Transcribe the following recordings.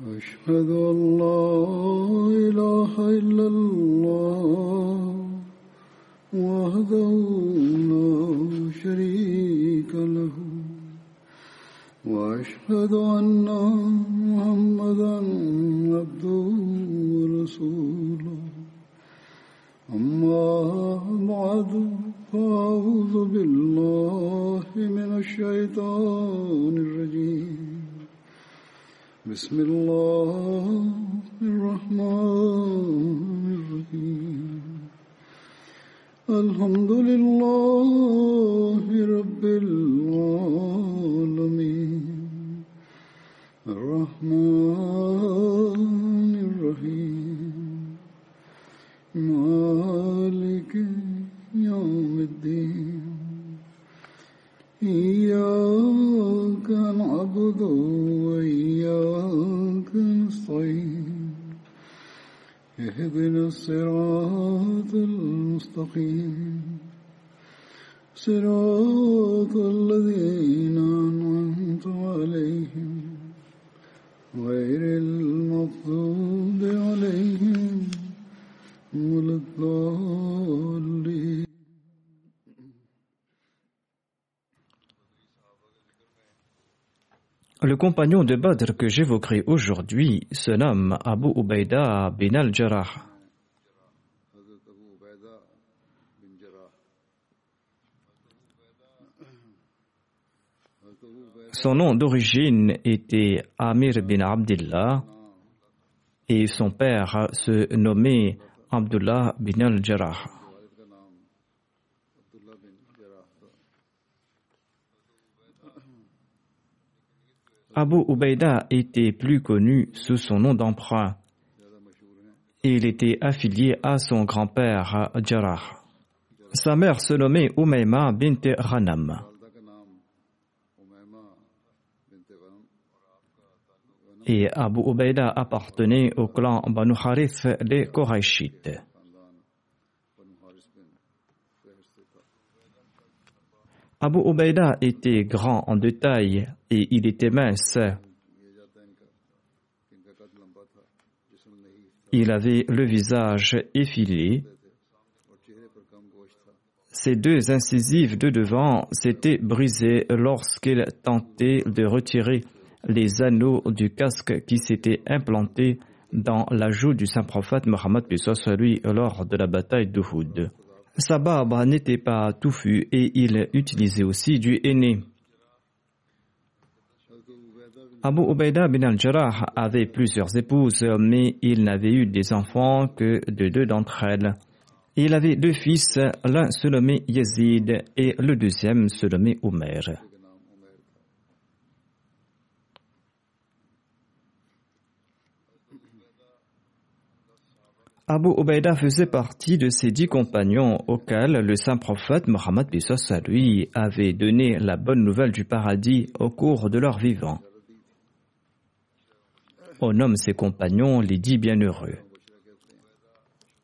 أشهد أن لا إله إلا الله وحده compagnon de Badr que j'évoquerai aujourd'hui se nomme Abu Ubaida bin al-Jarrah. Son nom d'origine était Amir bin Abdullah et son père se nommait Abdullah bin al-Jarrah. Abu Ubaida était plus connu sous son nom d'emprunt. Il était affilié à son grand-père Jarrah. Sa mère se nommait Umayma bint Ghanam. Et Abu Ubaida appartenait au clan Banu Harith des Korachites. Abu Ubaida était grand en détail et il était mince. Il avait le visage effilé. Ses deux incisives de devant s'étaient brisées lorsqu'il tentait de retirer les anneaux du casque qui s'était implanté dans la joue du saint prophète Mohammed lui lors de la bataille d'Uhud. Sa barbe n'était pas touffue et il utilisait aussi du henné. Abu Ubaida bin al-Jarrah avait plusieurs épouses, mais il n'avait eu des enfants que de deux d'entre elles. Il avait deux fils, l'un se nommait Yazid et le deuxième se nommait Omer. Abu Ubaida faisait partie de ces dix compagnons auxquels le saint prophète Mohammed à lui avait donné la bonne nouvelle du paradis au cours de leur vivant. On nomme ses compagnons les dix bienheureux.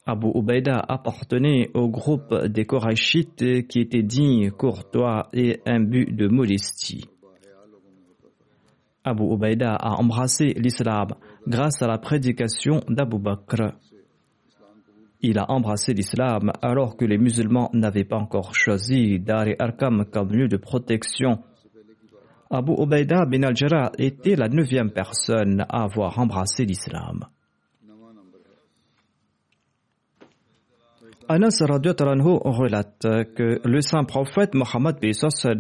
Abu Ubaida appartenait au groupe des Korachites qui étaient dignes, courtois et imbus de modestie. Abu Ubaida a embrassé l'islam grâce à la prédication d'Abu Bakr. Il a embrassé l'islam alors que les musulmans n'avaient pas encore choisi Dar Arkam comme lieu de protection. Abu Ubaida bin al-Jarrah était la neuvième personne à avoir embrassé l'islam. Anas relate que le saint prophète Mohammed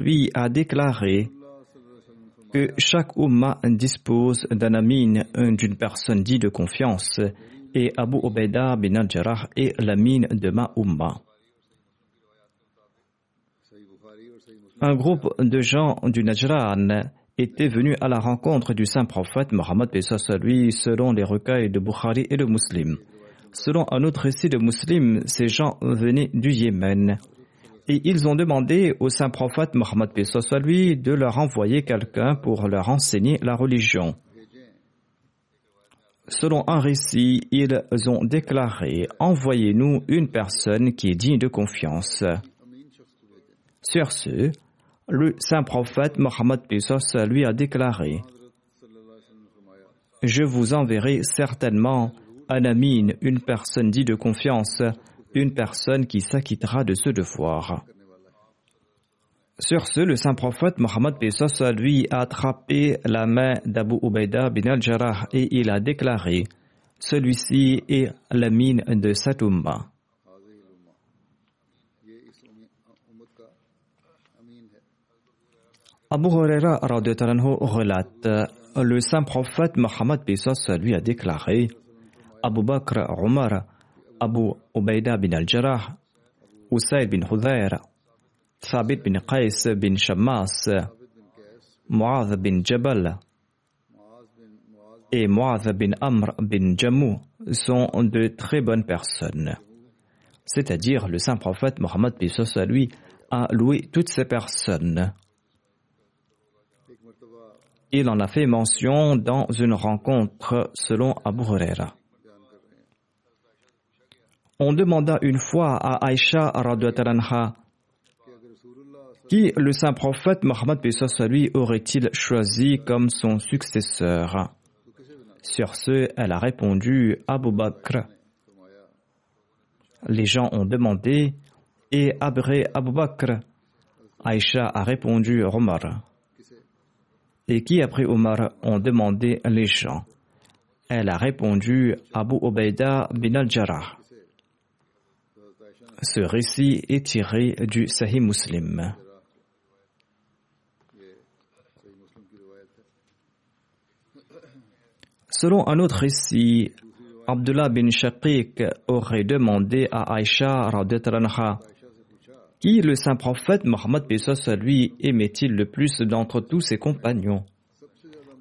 lui a déclaré que chaque Ummah dispose d'un amin, d'une personne dite de confiance, et Abu Ubaida bin al-Jarrah est la mine de ma Un groupe de gens du Najran étaient venus à la rencontre du saint prophète Mohammed lui selon les recueils de Bukhari et de Muslim. Selon un autre récit de Muslim, ces gens venaient du Yémen. Et ils ont demandé au saint prophète Mohammed lui de leur envoyer quelqu'un pour leur enseigner la religion. Selon un récit, ils ont déclaré Envoyez-nous une personne qui est digne de confiance. Sur ce, le saint prophète Mohammed lui a déclaré Je vous enverrai certainement un amine, une personne dite de confiance, une personne qui s'acquittera de ce devoir. Sur ce, le saint prophète Mohammed Pesos lui a attrapé la main d'Abu Ubaida bin al-Jarrah et il a déclaré Celui-ci est l'amine de cette umma. Abu Huraira relate Le saint prophète Mohammed Pesos lui a déclaré Abu Bakr Omar, Abu Ubaida bin al-Jarrah, Usaid bin Hudayr, Thabit bin Qais bin Shammas, Mu'adh bin Jabal et Mu'adh bin Amr bin Jammu sont de très bonnes personnes. C'est-à-dire, le saint prophète Mohammed à lui a loué toutes ces personnes. Il en a fait mention dans une rencontre selon Abu Huraira. On demanda une fois à Aïcha anha qui le saint prophète Mohammed lui aurait-il choisi comme son successeur? Sur ce, elle a répondu Abu Bakr. Les gens ont demandé et après Abu Bakr, Aïcha a répondu Omar. Et qui après Omar ont demandé les gens? Elle a répondu Abu Ubaida bin al-Jarrah. Ce récit est tiré du Sahih Muslim. Selon un autre récit, Abdullah bin Shaqiq aurait demandé à Aïcha qui le saint prophète Mohammed à lui aimait-il le plus d'entre tous ses compagnons?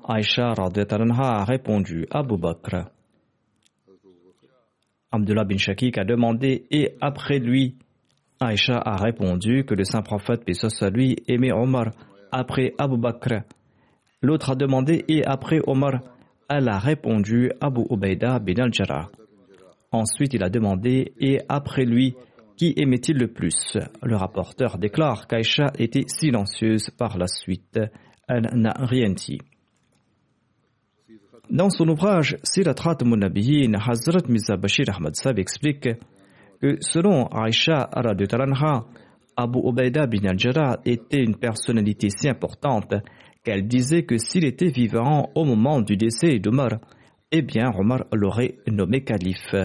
Aïcha a répondu Abu Bakr. Abdullah bin Shaqiq a demandé et après lui, Aïcha a répondu que le saint prophète à lui aimait Omar après Abu Bakr. L'autre a demandé et après Omar, elle a répondu Abu Ubaida bin al-Jarrah. Ensuite, il a demandé Et après lui, qui aimait-il le plus? Le rapporteur déclare qu'Aïcha était silencieuse par la suite. Elle n'a rien dit. Dans son ouvrage Sirat Munabiyin, Hazrat Mirza Bashir Ahmad Sab explique que selon Aïcha Abu Ubaida bin al-Jarrah était une personnalité si importante qu'elle disait que s'il était vivant au moment du décès d'Omar, eh bien Omar l'aurait nommé calife.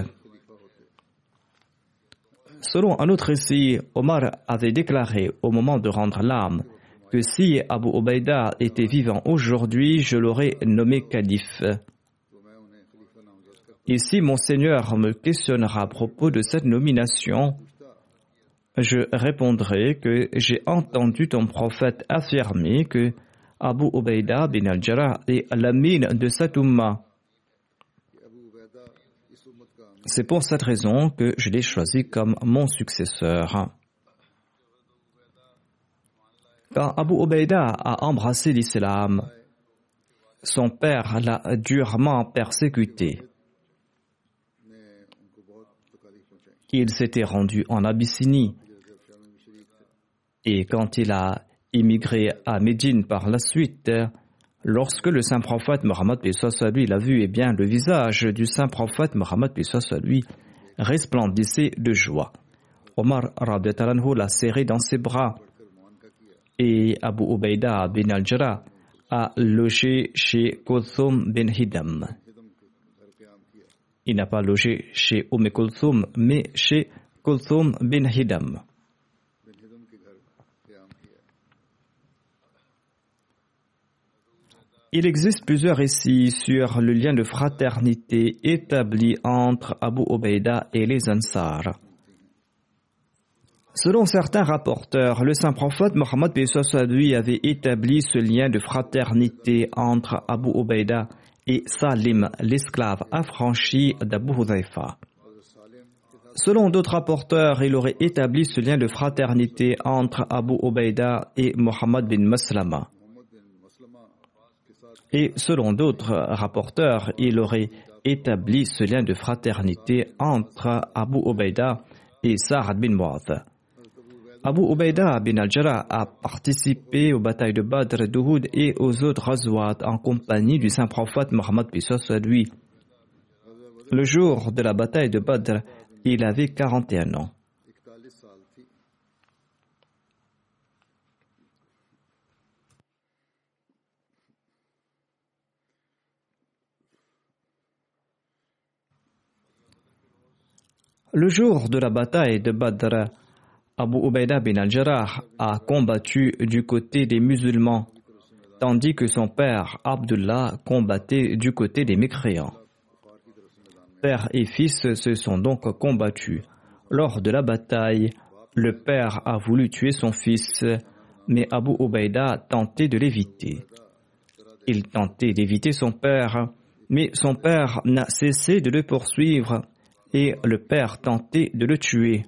Selon un autre récit, Omar avait déclaré au moment de rendre l'âme que si Abu Ubaida était vivant aujourd'hui, je l'aurais nommé calife. Et si mon Seigneur me questionnera à propos de cette nomination, je répondrai que j'ai entendu ton prophète affirmer que Abu Ubaida bin al-Jarrah est l'amine de cette umma. C'est pour cette raison que je l'ai choisi comme mon successeur. Quand Abu Ubaida a embrassé l'islam, son père l'a durement persécuté. Il s'était rendu en Abyssinie et quand il a immigré à Médine par la suite, lorsque le saint prophète Mohammed lui l'a vu, eh bien, le visage du saint prophète Mohammed lui resplendissait de joie. Omar l'a serré dans ses bras et Abu Ubaida bin al-Jarrah a logé chez Kulthum bin Hidam. Il n'a pas logé chez Umm Kulthum, mais chez Kulthum bin Hidam. Il existe plusieurs récits sur le lien de fraternité établi entre Abu Ubaida et les Ansar. Selon certains rapporteurs, le saint prophète Mohammed lui avait établi ce lien de fraternité entre Abu Ubaida et Salim, l'esclave affranchi d'Abu Hudhaifa. Selon d'autres rapporteurs, il aurait établi ce lien de fraternité entre Abu Ubaida et Mohammed bin Maslama. Et selon d'autres rapporteurs, il aurait établi ce lien de fraternité entre Abu Ubaida et Sa'ad bin Mu'adh. Abu Ubaida bin al-Jarrah a participé aux batailles de Badr, d'Uhud et aux autres Ghazwat en compagnie du saint prophète Mohammed à lui. Le jour de la bataille de Badr, il avait 41 ans. Le jour de la bataille de Badr, Abu Ubaida bin al-Jarrah a combattu du côté des musulmans, tandis que son père Abdullah combattait du côté des mécréants. Père et fils se sont donc combattus. Lors de la bataille, le père a voulu tuer son fils, mais Abu Ubaida tentait de l'éviter. Il tentait d'éviter son père, mais son père n'a cessé de le poursuivre et le père tentait de le tuer.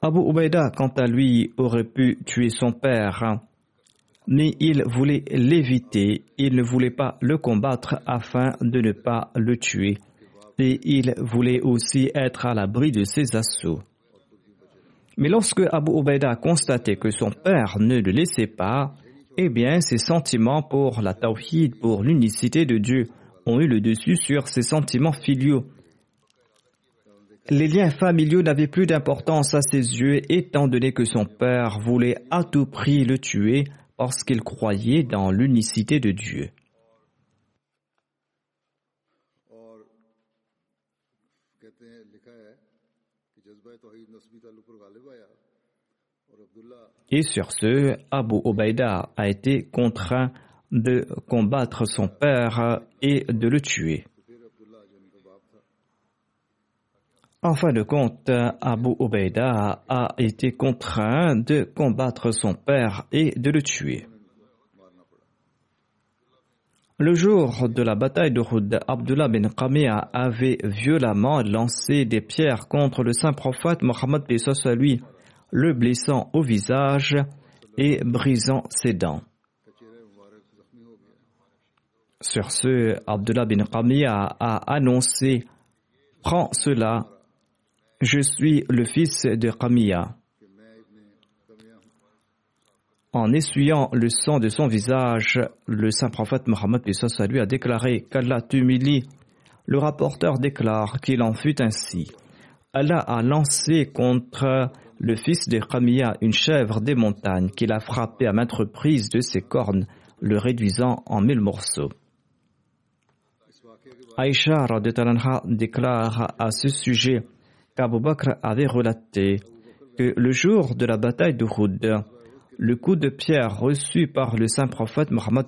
Abu Ubaida, quant à lui, aurait pu tuer son père, mais il voulait l'éviter, il ne voulait pas le combattre afin de ne pas le tuer, et il voulait aussi être à l'abri de ses assauts. Mais lorsque Abu Ubaida a constaté que son père ne le laissait pas, eh bien, ses sentiments pour la tawhid, pour l'unicité de Dieu, ont eu le dessus sur ses sentiments filiaux. Les liens familiaux n'avaient plus d'importance à ses yeux étant donné que son père voulait à tout prix le tuer parce qu'il croyait dans l'unicité de Dieu. Et sur ce, Abu Obaïda a été contraint de combattre son père et de le tuer. En fin de compte, Abu Ubaida a été contraint de combattre son père et de le tuer. Le jour de la bataille de Hud, Abdullah bin Qamiya avait violemment lancé des pierres contre le saint prophète Mohammed lui, le blessant au visage et brisant ses dents. Sur ce, Abdullah bin Qamiya a annoncé Prends cela, je suis le fils de Qamiya. En essuyant le sang de son visage, le saint prophète Mohammed lui a déclaré qu'Allah t'humilie. Le rapporteur déclare qu'il en fut ainsi. Allah a lancé contre le fils de Qamiya une chèvre des montagnes qu'il a frappé à maintes reprises de ses cornes, le réduisant en mille morceaux. Aïcha déclare à ce sujet qu'Abu Bakr avait relaté que le jour de la bataille de Houd, le coup de pierre reçu par le saint prophète Mohammed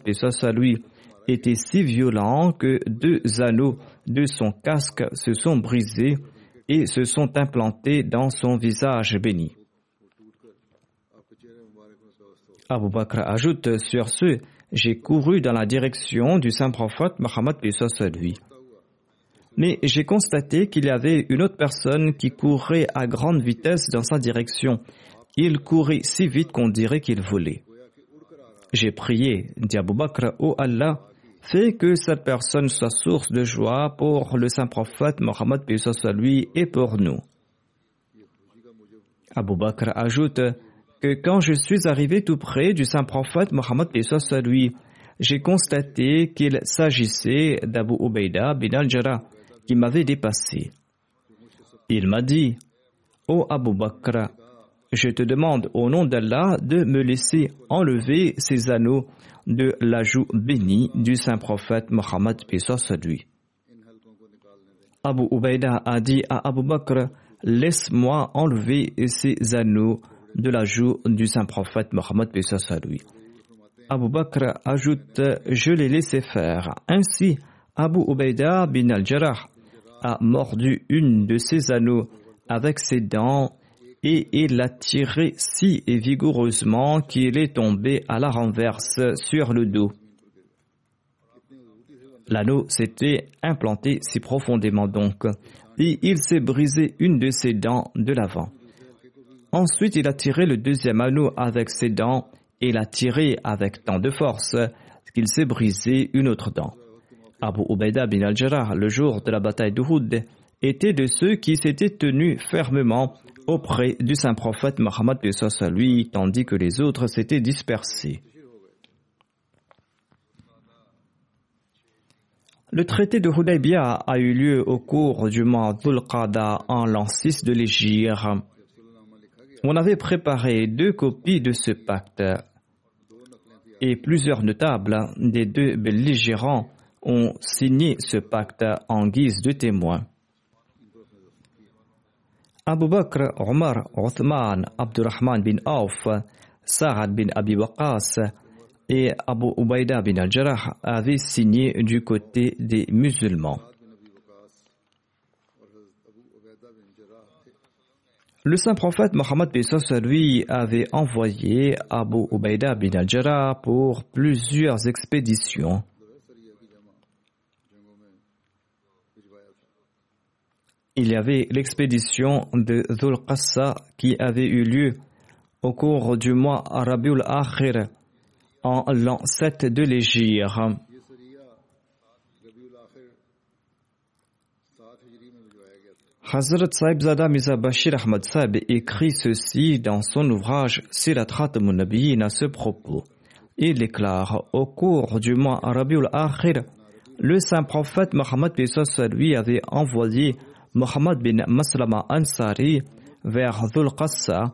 lui était si violent que deux anneaux de son casque se sont brisés et se sont implantés dans son visage béni. Abu Bakr ajoute sur ce, j'ai couru dans la direction du saint prophète Mohammed lui mais j'ai constaté qu'il y avait une autre personne qui courait à grande vitesse dans sa direction. Il courait si vite qu'on dirait qu'il volait. J'ai prié, dit Abu Bakr, ô Allah, fais que cette personne soit source de joie pour le saint prophète Mohammed lui et pour nous. Abu Bakr ajoute que quand je suis arrivé tout près du saint prophète Mohammed lui, j'ai constaté qu'il s'agissait d'Abu Ubaida bin al-Jarrah qui m'avait dépassé. Il m'a dit, Ô Abu Bakr, je te demande au nom d'Allah de me laisser enlever ces anneaux de la joue bénie du saint prophète Mohammed lui. Abu Ubaida a dit à Abu Bakr, laisse-moi enlever ces anneaux de la joue du saint prophète Mohammed lui. Abu Bakr ajoute, je l'ai laissé faire. Ainsi, Abu Ubaida bin al-Jarrah a mordu une de ses anneaux avec ses dents et il l'a tiré si vigoureusement qu'il est tombé à la renverse sur le dos. L'anneau s'était implanté si profondément donc, et il s'est brisé une de ses dents de l'avant. Ensuite, il a tiré le deuxième anneau avec ses dents et l'a tiré avec tant de force qu'il s'est brisé une autre dent. Abu Ubaida bin al-Jarrah, le jour de la bataille d'Uhud, était de ceux qui s'étaient tenus fermement auprès du saint prophète Mohammed à lui, tandis que les autres s'étaient dispersés. Le traité de Hudaybiyah a eu lieu au cours du mois dhul en l'an 6 de l'Égypte. On avait préparé deux copies de ce pacte et plusieurs notables des deux belligérants ont signé ce pacte en guise de témoins. Abu Bakr, Omar, Othman, Abdurrahman bin Auf, Sa'ad bin Abi Waqas et Abu Ubaida bin al-Jarrah avaient signé du côté des musulmans. Le saint prophète Mohammed lui avait envoyé Abu Ubaida bin al-Jarrah pour plusieurs expéditions. Il y avait l'expédition de Dhul qui avait eu lieu au cours du mois Rabiul Akhir en l'an 7 de l'Égypte. Hazrat Saib Zada Miza Bashir Ahmad Saib écrit ceci dans son ouvrage Siratrat Munabiyin à ce propos. Il déclare Au cours du mois Rabiul Akhir, le saint prophète Mohammed lui avait envoyé Mohammed bin Maslama Ansari vers Dhul Qassa,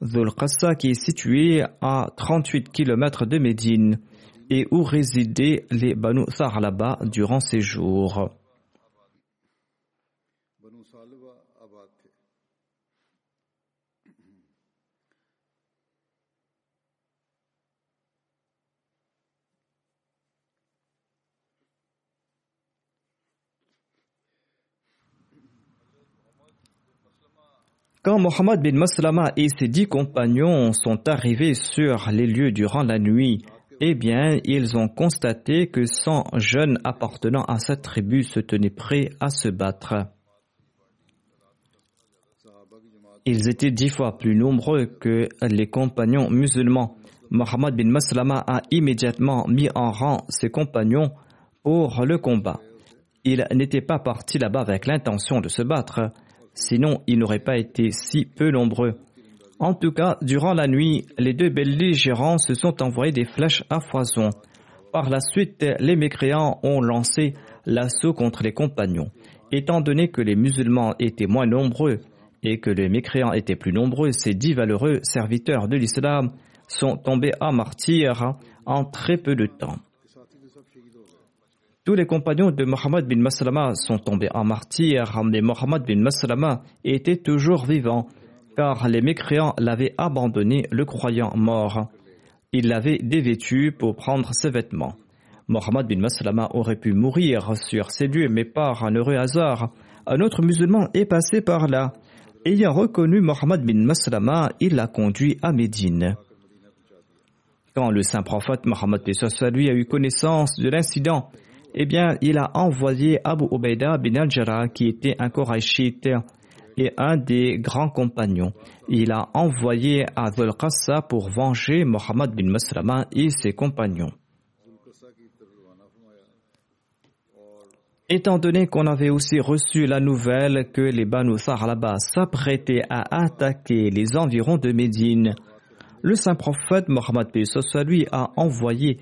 Dhul Qassa qui est situé à 38 km de Médine et où résidaient les Banu Tharlaba durant ces jours. Quand Mohammed bin Maslama et ses dix compagnons sont arrivés sur les lieux durant la nuit, eh bien, ils ont constaté que cent jeunes appartenant à cette tribu se tenaient prêts à se battre. Ils étaient dix fois plus nombreux que les compagnons musulmans. Mohammed bin Maslama a immédiatement mis en rang ses compagnons pour le combat. Il n'était pas parti là-bas avec l'intention de se battre. Sinon, ils n'auraient pas été si peu nombreux. En tout cas, durant la nuit, les deux belligérants se sont envoyés des flèches à foison. Par la suite, les mécréants ont lancé l'assaut contre les compagnons. Étant donné que les musulmans étaient moins nombreux et que les mécréants étaient plus nombreux, ces dix valeureux serviteurs de l'islam sont tombés à martyrs en très peu de temps. Tous les compagnons de Mohammed bin Maslama sont tombés en martyr, mais Mohammed bin Maslama était toujours vivant, car les mécréants l'avaient abandonné, le croyant mort. Il l'avait dévêtu pour prendre ses vêtements. Mohammed bin Maslama aurait pu mourir sur ces lieux, mais par un heureux hasard, un autre musulman est passé par là. Ayant reconnu Mohammed bin Maslama, il l'a conduit à Médine. Quand le saint prophète Mohammed lui a eu connaissance de l'incident, eh bien, il a envoyé Abu Ubaida bin al-Jarrah, qui était un Qurayshite et un des grands compagnons. Il a envoyé à Qassa pour venger Mohammed bin Maslama et ses compagnons. Étant donné qu'on avait aussi reçu la nouvelle que les Banu Tharlaba s'apprêtaient à attaquer les environs de Médine, le saint prophète Mohammed lui a envoyé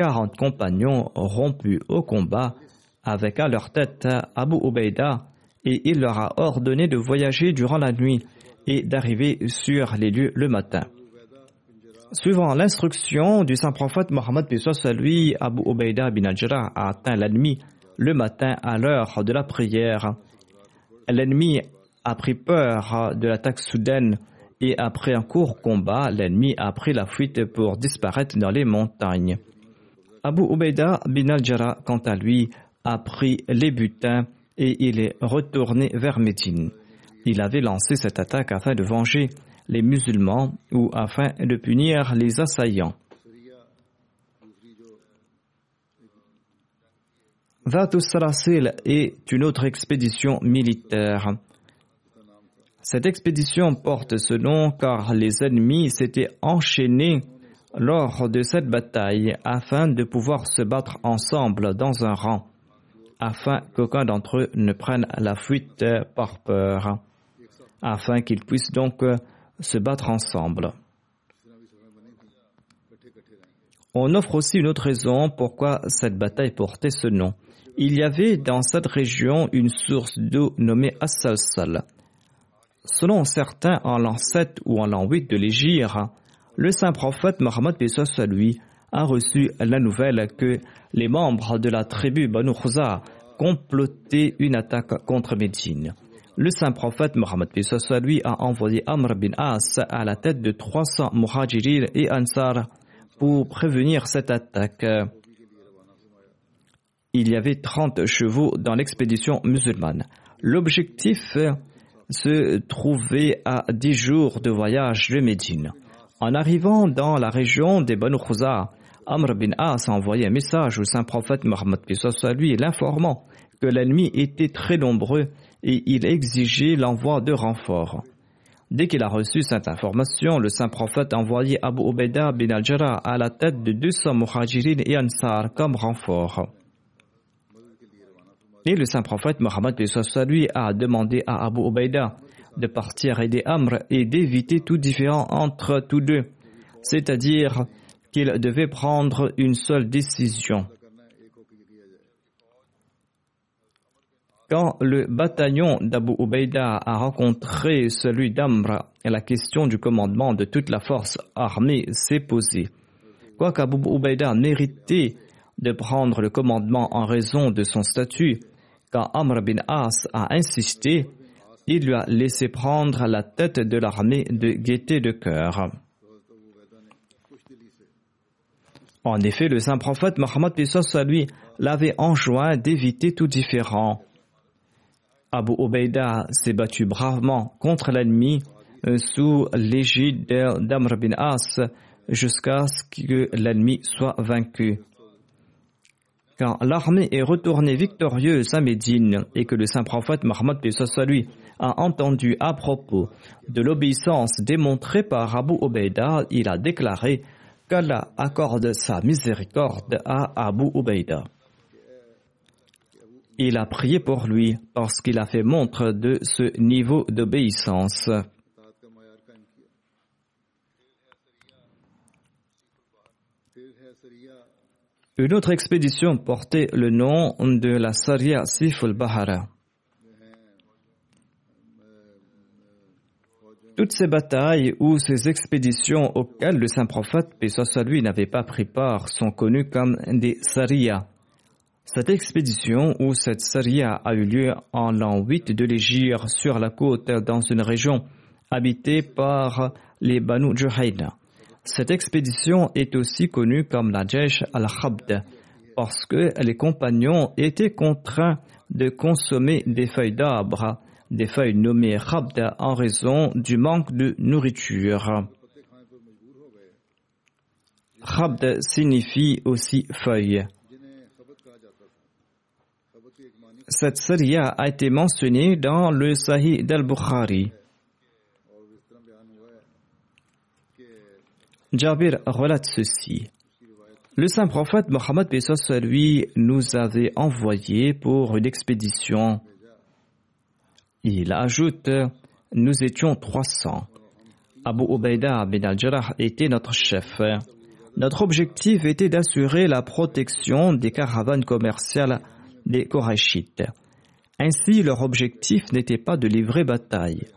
40 compagnons rompus au combat avec à leur tête Abu Ubaida et il leur a ordonné de voyager durant la nuit et d'arriver sur les lieux le matin. Suivant l'instruction du saint prophète Mohammed lui, Abu Ubaida bin Ajra a atteint l'ennemi le matin à l'heure de la prière. L'ennemi a pris peur de l'attaque soudaine et après un court combat, l'ennemi a pris la fuite pour disparaître dans les montagnes. Abu Ubaida bin al-Jara, quant à lui, a pris les butins et il est retourné vers Médine. Il avait lancé cette attaque afin de venger les musulmans ou afin de punir les assaillants. Vatus Sarasil est une autre expédition militaire. Cette expédition porte ce nom car les ennemis s'étaient enchaînés lors de cette bataille afin de pouvoir se battre ensemble dans un rang. afin qu'aucun d'entre eux ne prenne la fuite par peur, afin qu'ils puissent donc se battre ensemble. On offre aussi une autre raison pourquoi cette bataille portait ce nom. Il y avait dans cette région une source d'eau nommée As-Salsal. Selon certains, en l'an 7 ou en l'an 8 de l'Égypte, le saint prophète Mohammed a reçu la nouvelle que les membres de la tribu Banu Khouza complotaient une attaque contre Médine. Le saint prophète Mohammed a envoyé Amr bin As à la tête de 300 muhajirin et ansar pour prévenir cette attaque. Il y avait 30 chevaux dans l'expédition musulmane. L'objectif se trouvait à 10 jours de voyage de Médine. En arrivant dans la région des Banu Khouza, Amr bin As a envoyé un message au saint prophète Mohammed lui l'informant que l'ennemi était très nombreux et il exigeait l'envoi de renforts. Dès qu'il a reçu cette information, le saint prophète a envoyé Abu Ubaidah bin al-Jarrah à la tête de 200 muhajirin et ansar comme renfort. Et le saint prophète Mohammed lui a demandé à Abu Ubaidah de partir aider Amr et d'éviter tout différent entre tous deux, c'est-à-dire qu'il devait prendre une seule décision. Quand le bataillon d'Abu Ubaida a rencontré celui d'Amr, la question du commandement de toute la force armée s'est posée. Quoique Abu Ubaida méritait de prendre le commandement en raison de son statut, quand Amr bin As a insisté, il lui a laissé prendre la tête de l'armée de gaieté de cœur. En effet, le saint prophète Mohammed lui l'avait enjoint d'éviter tout différent. Abu Ubaida s'est battu bravement contre l'ennemi euh, sous l'égide d'Amr bin As jusqu'à ce que l'ennemi soit vaincu. Quand l'armée est retournée victorieuse à Médine et que le saint prophète Mohammed lui a entendu à propos de l'obéissance démontrée par Abu Ubaida, il a déclaré qu'Allah accorde sa miséricorde à Abu Ubaida. Il a prié pour lui parce qu'il a fait montre de ce niveau d'obéissance. Une autre expédition portait le nom de la Saria Sif al-Bahara. Toutes ces batailles ou ces expéditions auxquelles le saint prophète, paix soit n'avait pas pris part, sont connues comme des Saria. Cette expédition ou cette saria a eu lieu en l'an 8 de l'Égypte sur la côte dans une région habitée par les Banu Juhayna. Cette expédition est aussi connue comme la Jaish al-Khabd parce que les compagnons étaient contraints de consommer des feuilles d'arbre, des feuilles nommées Khabd en raison du manque de nourriture. Khabd signifie aussi feuille. Cette saria a été mentionnée dans le Sahih d'Al-Bukhari. Jabir relate ceci. Le saint prophète Mohammed lui nous avait envoyé pour une expédition. Il ajoute Nous étions 300. Abu Ubaidah bin al-Jarrah était notre chef. Notre objectif était d'assurer la protection des caravanes commerciales des Korachites. Ainsi, leur objectif n'était pas de livrer bataille.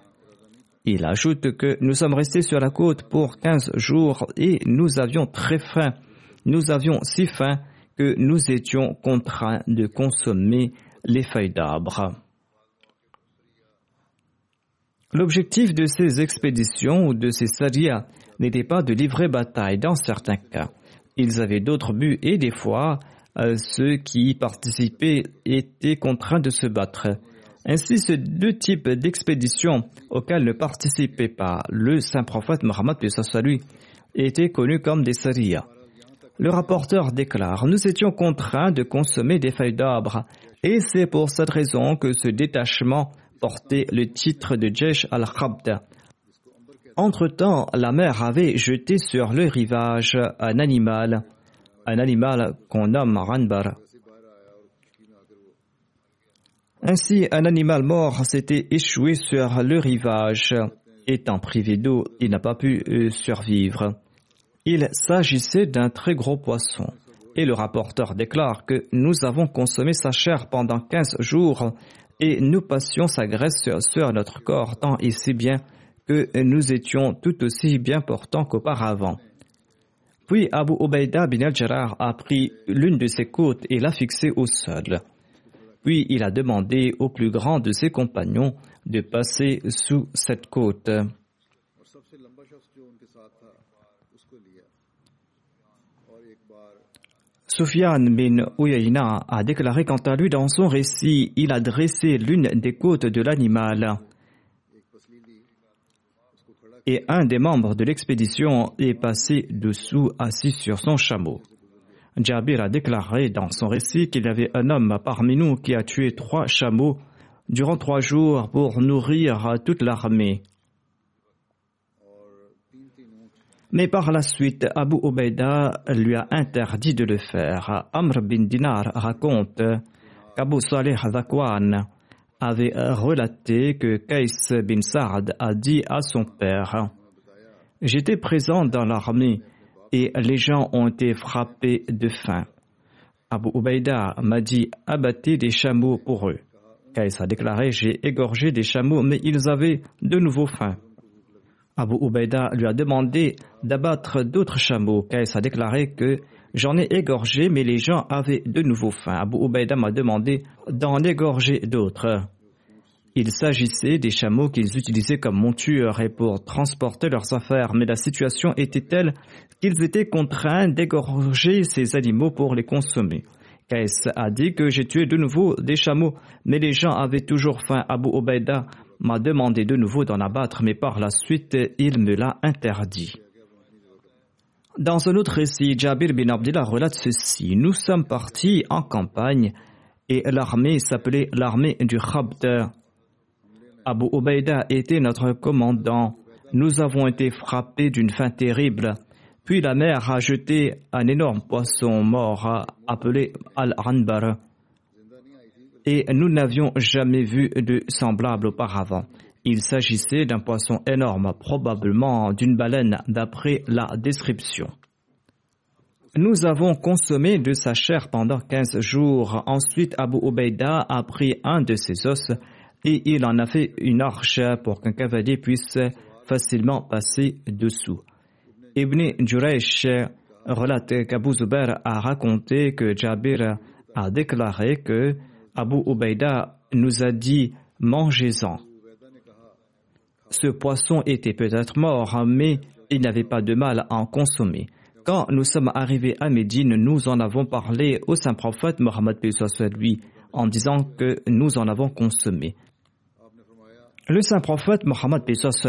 Il ajoute que nous sommes restés sur la côte pour 15 jours et nous avions très faim. Nous avions si faim que nous étions contraints de consommer les feuilles d'arbre. L'objectif de ces expéditions ou de ces sarias n'était pas de livrer bataille dans certains cas. Ils avaient d'autres buts et des fois, euh, ceux qui y participaient étaient contraints de se battre. Ainsi, ces deux types d'expéditions auxquelles ne participait pas le saint prophète Mohammed lui étaient connus comme des sariyas. Le rapporteur déclare Nous étions contraints de consommer des feuilles d'arbre, et c'est pour cette raison que ce détachement le titre de Jesh al-Khabda. Entre-temps, la mer avait jeté sur le rivage un animal un animal qu'on nomme Ranbar. Ainsi, un animal mort s'était échoué sur le rivage. Étant privé d'eau, il n'a pas pu euh, survivre. Il s'agissait d'un très gros poisson. Et le rapporteur déclare que nous avons consommé sa chair pendant quinze jours et nous passions sa graisse sur notre corps tant et si bien que nous étions tout aussi bien portants qu'auparavant. Puis Abu Ubaida bin al-Jarrah a pris l'une de ses côtes et l'a fixée au sol. Puis il a demandé au plus grand de ses compagnons de passer sous cette côte. Sufyan bin Uyayna a déclaré quant à lui dans son récit, il a dressé l'une des côtes de l'animal et un des membres de l'expédition est passé dessous assis sur son chameau. Jabir a déclaré dans son récit qu'il y avait un homme parmi nous qui a tué trois chameaux durant trois jours pour nourrir toute l'armée. Mais par la suite, Abu Ubaida lui a interdit de le faire. Amr bin Dinar raconte qu'Abu Saleh Zakwan avait relaté que Qais bin Saad a dit à son père J'étais présent dans l'armée et les gens ont été frappés de faim. Abu Ubaida m'a dit abattez des chameaux pour eux. Qais a déclaré J'ai égorgé des chameaux, mais ils avaient de nouveau faim. Abu Ubaida lui a demandé d'abattre d'autres chameaux. Qais a déclaré que J'en ai égorgé, mais les gens avaient de nouveau faim. Abu Ubaida m'a demandé d'en égorger d'autres. Il s'agissait des chameaux qu'ils utilisaient comme monture et pour transporter leurs affaires, mais la situation était telle qu'ils étaient contraints d'égorger ces animaux pour les consommer. Kais a dit que j'ai tué de nouveau des chameaux, mais les gens avaient toujours faim. Abu Obaida m'a demandé de nouveau d'en abattre, mais par la suite, il me l'a interdit. Dans un autre récit, Jabir bin Abdullah relate ceci. Nous sommes partis en campagne et l'armée s'appelait l'armée du Khabda. Abu Ubaida était notre commandant. Nous avons été frappés d'une faim terrible. Puis la mer a jeté un énorme poisson mort appelé Al-Anbar. Et nous n'avions jamais vu de semblable auparavant. Il s'agissait d'un poisson énorme, probablement d'une baleine d'après la description. Nous avons consommé de sa chair pendant quinze jours. Ensuite, Abu Ubaida a pris un de ses os et il en a fait une arche pour qu'un cavalier puisse facilement passer dessous. Ibn Juraysh relate qu'Abu Zubair a raconté que Jabir a déclaré que Abu Ubaida nous a dit mangez-en. Ce poisson était peut-être mort, mais il n'avait pas de mal à en consommer. Quand nous sommes arrivés à Médine, nous en avons parlé au saint prophète Mohammed lui en disant que nous en avons consommé. Le saint prophète Mohammed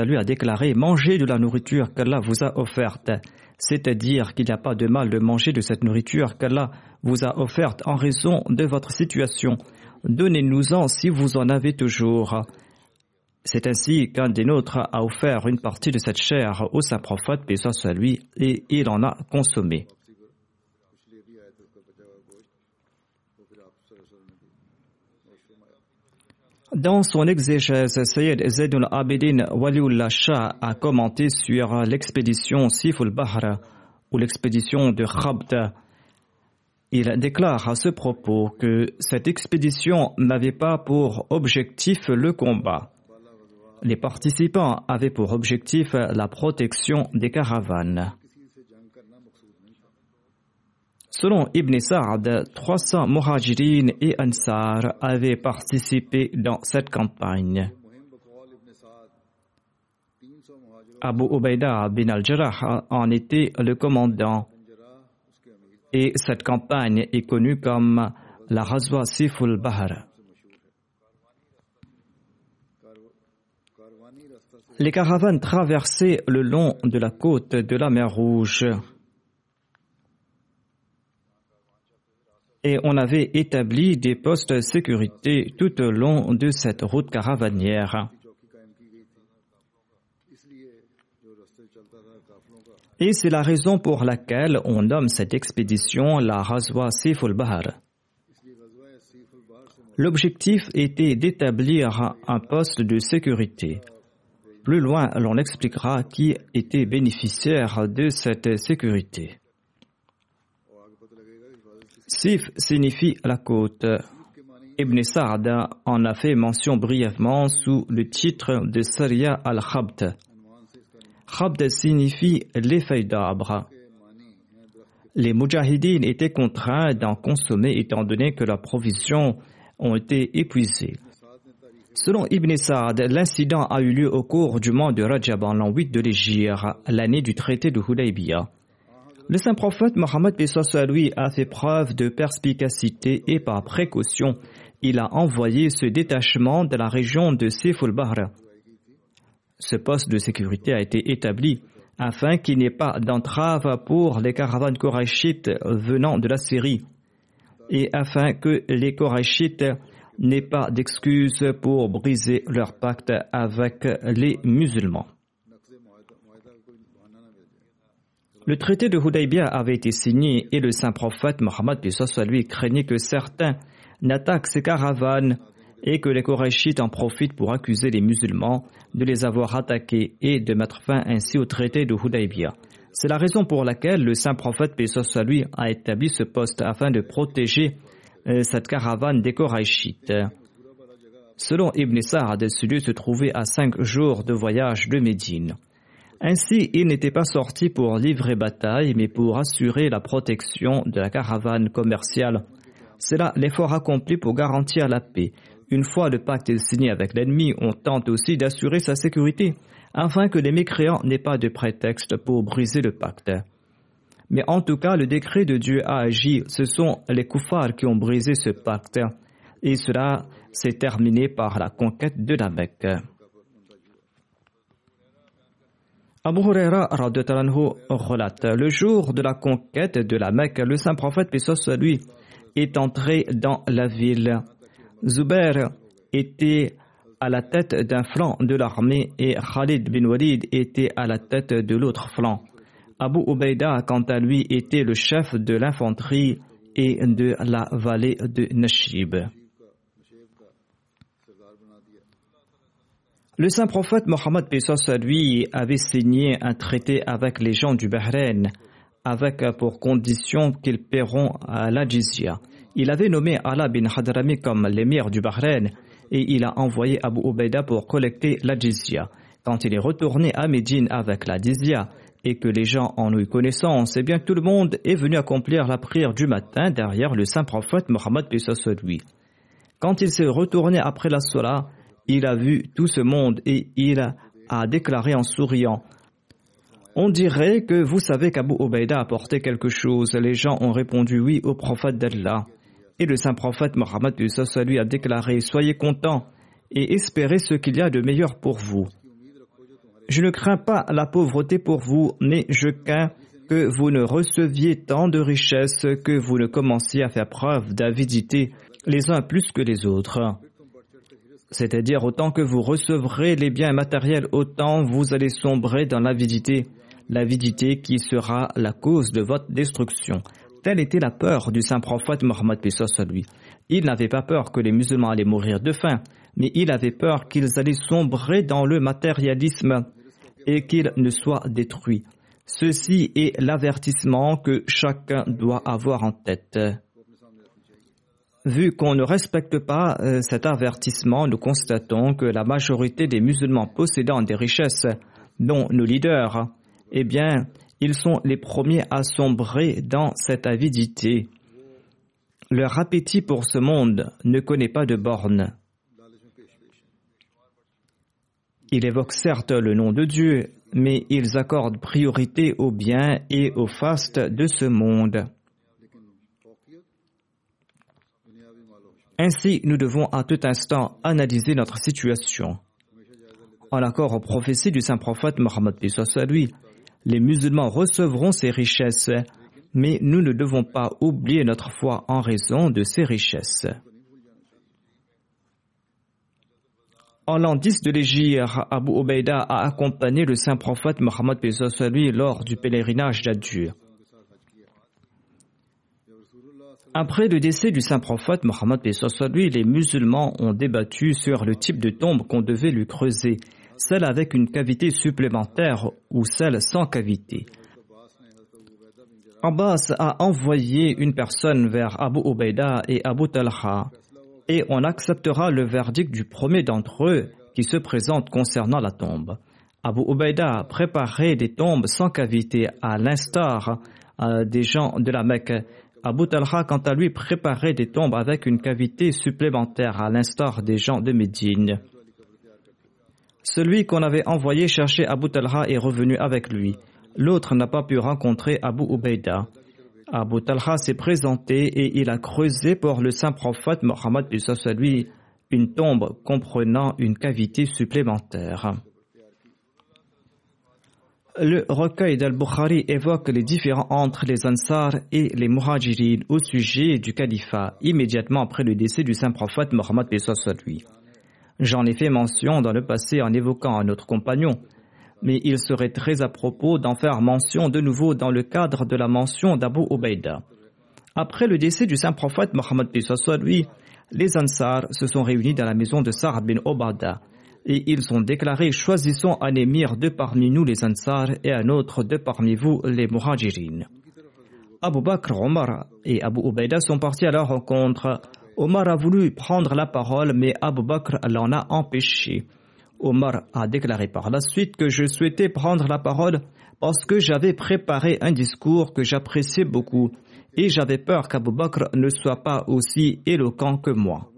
lui a déclaré Mangez de la nourriture qu'Allah vous a offerte. C'est-à-dire qu'il n'y a pas de mal de manger de cette nourriture qu'Allah vous a offerte en raison de votre situation. Donnez-nous-en si vous en avez toujours. C'est ainsi qu'un des nôtres a offert une partie de cette chair au saint prophète, paix lui, et il en a consommé. Dans son exégèse, Sayyid Zaidul Abidin Waliullah Shah a commenté sur l'expédition Siful Bahra ou l'expédition de Khabda. Il déclare à ce propos que cette expédition n'avait pas pour objectif le combat. Les participants avaient pour objectif la protection des caravanes. Selon Ibn Sa'd, 300 muhajirin et ansar avaient participé dans cette campagne. Abu Ubaida bin al-Jarrah en était le commandant. Et cette campagne est connue comme la Razwa Siful Bahar. Les caravanes traversaient le long de la côte de la mer Rouge. Et on avait établi des postes de sécurité tout au long de cette route caravanière. Et c'est la raison pour laquelle on nomme cette expédition la Razwa Siful Bahar. L'objectif était d'établir un poste de sécurité. Plus loin, l'on expliquera qui était bénéficiaire de cette sécurité. Sif signifie la côte. Ibn Sa'd en a fait mention brièvement sous le titre de Saria al-Khabd. Khabd signifie les feuilles d'arbre. Les Mujahideen étaient contraints d'en consommer étant donné que leurs provisions ont été épuisées. Selon Ibn Sa'd, l'incident a eu lieu au cours du mois de Rajab en l'an 8 de l'Égypte, l'année du traité de Hudaybiyah. Le saint prophète Mohammed lui a fait preuve de perspicacité et par précaution, il a envoyé ce détachement de la région de Siful Bahr. Ce poste de sécurité a été établi afin qu'il n'y ait pas d'entrave pour les caravanes korachites venant de la Syrie et afin que les korachites n'aient pas d'excuses pour briser leur pacte avec les musulmans. Le traité de Hudaybiyah avait été signé et le saint prophète Mohammed lui craignait que certains n'attaquent ces caravanes et que les Korachites en profitent pour accuser les musulmans de les avoir attaqués et de mettre fin ainsi au traité de Hudaybiyah. C'est la raison pour laquelle le saint prophète lui a établi ce poste afin de protéger euh, cette caravane des Korachites. Selon Ibn Sa'd, ce lieu se trouvait à cinq jours de voyage de Médine. Ainsi, il n'était pas sorti pour livrer bataille, mais pour assurer la protection de la caravane commerciale. C'est là l'effort accompli pour garantir la paix. Une fois le pacte signé avec l'ennemi, on tente aussi d'assurer sa sécurité, afin que les mécréants n'aient pas de prétexte pour briser le pacte. Mais en tout cas, le décret de Dieu a agi. Ce sont les koufars qui ont brisé ce pacte. Et cela s'est terminé par la conquête de la Mecque. Abu Huraira relate Le jour de la conquête de la Mecque, le saint prophète, Pessos lui, est entré dans la ville. Zubair était à la tête d'un flanc de l'armée et Khalid bin Walid était à la tête de l'autre flanc. Abu Ubaida, quant à lui, était le chef de l'infanterie et de la vallée de Nashib. Le saint prophète Mohammed Pesos lui avait signé un traité avec les gens du Bahreïn, avec pour condition qu'ils paieront à la jizya. Il avait nommé Allah bin Hadrami comme l'émir du Bahreïn et il a envoyé Abu Ubaida pour collecter la jizya. Quand il est retourné à Médine avec la jizya et que les gens en ont eu connaissance, eh bien tout le monde est venu accomplir la prière du matin derrière le saint prophète Mohammed lui. Quand il s'est retourné après la Salah, il a vu tout ce monde et il a déclaré en souriant On dirait que vous savez qu'Abu Ubaida a apporté quelque chose. Les gens ont répondu oui au prophète d'Allah. Et le saint prophète Mohammed lui a déclaré Soyez contents et espérez ce qu'il y a de meilleur pour vous. Je ne crains pas la pauvreté pour vous, mais je crains que vous ne receviez tant de richesses que vous ne commenciez à faire preuve d'avidité les uns plus que les autres. C'est-à-dire, autant que vous recevrez les biens matériels, autant vous allez sombrer dans l'avidité, l'avidité qui sera la cause de votre destruction. Telle était la peur du saint prophète Mohammed à lui. Il n'avait pas peur que les musulmans allaient mourir de faim, mais il avait peur qu'ils allaient sombrer dans le matérialisme et qu'ils ne soient détruits. Ceci est l'avertissement que chacun doit avoir en tête. Vu qu'on ne respecte pas euh, cet avertissement, nous constatons que la majorité des musulmans possédant des richesses, dont nos leaders, eh bien, ils sont les premiers à sombrer dans cette avidité. Leur appétit pour ce monde ne connaît pas de bornes. Ils évoquent certes le nom de Dieu, mais ils accordent priorité au bien et au faste de ce monde. Ainsi, nous devons à tout instant analyser notre situation. En accord aux prophéties du saint prophète Mohammed lui, les musulmans recevront ces richesses, mais nous ne devons pas oublier notre foi en raison de ces richesses. En l'an 10 de l'Égypte, Abu Ubaida a accompagné le saint prophète Mohammed lui lors du pèlerinage d'Adieu. Après le décès du saint prophète Mohammed lui, les musulmans ont débattu sur le type de tombe qu'on devait lui creuser, celle avec une cavité supplémentaire ou celle sans cavité. Abbas a envoyé une personne vers Abu Ubaida et Abu Talha et on acceptera le verdict du premier d'entre eux qui se présente concernant la tombe. Abu Ubaida a préparé des tombes sans cavité à l'instar euh, des gens de la Mecque Abu Talha, quant à lui, préparait des tombes avec une cavité supplémentaire, à l'instar des gens de Médine. Celui qu'on avait envoyé chercher Abu Talha est revenu avec lui. L'autre n'a pas pu rencontrer Abu Ubaida. Abu Talha s'est présenté et il a creusé pour le saint prophète Mohammed lui une tombe comprenant une cavité supplémentaire. Le recueil d'Al-Bukhari évoque les différends entre les Ansar et les Muhajirin au sujet du califat, immédiatement après le décès du saint prophète Mohammed lui. J'en ai fait mention dans le passé en évoquant un autre compagnon, mais il serait très à propos d'en faire mention de nouveau dans le cadre de la mention d'Abu Ubaida. Après le décès du saint prophète Mohammed lui, les Ansar se sont réunis dans la maison de Sa'ad bin Obada et ils ont déclaré Choisissons un émir de parmi nous les Ansar et un autre de parmi vous les Muhajirin. Abu Bakr, Omar et Abu Ubaida sont partis à leur rencontre. Omar a voulu prendre la parole, mais Abu Bakr l'en a empêché. Omar a déclaré par la suite que je souhaitais prendre la parole parce que j'avais préparé un discours que j'appréciais beaucoup et j'avais peur qu'Abu Bakr ne soit pas aussi éloquent que moi.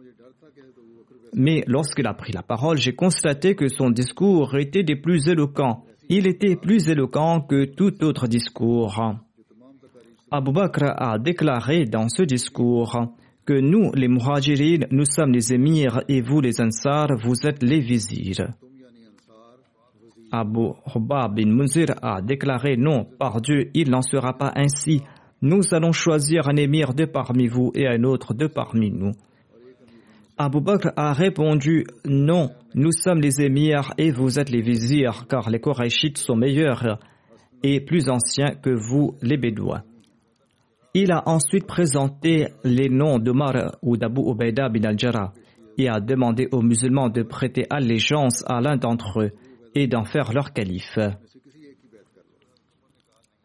Mais lorsqu'il a pris la parole, j'ai constaté que son discours était des plus éloquents. Il était plus éloquent que tout autre discours. Abu Bakr a déclaré dans ce discours que nous, les Muhajirin, nous sommes les émirs et vous, les Ansar, vous êtes les vizirs. Abu Hubab bin Munzir a déclaré non, par Dieu, il n'en sera pas ainsi. Nous allons choisir un émir de parmi vous et un autre de parmi nous. Abu Bakr a répondu Non, nous sommes les émirs et vous êtes les vizirs, car les Korachites sont meilleurs et plus anciens que vous, les Bédouins. Il a ensuite présenté les noms d'Omar ou d'Abu Ubaida bin al-Jarrah et a demandé aux musulmans de prêter allégeance à l'un d'entre eux et d'en faire leur calife.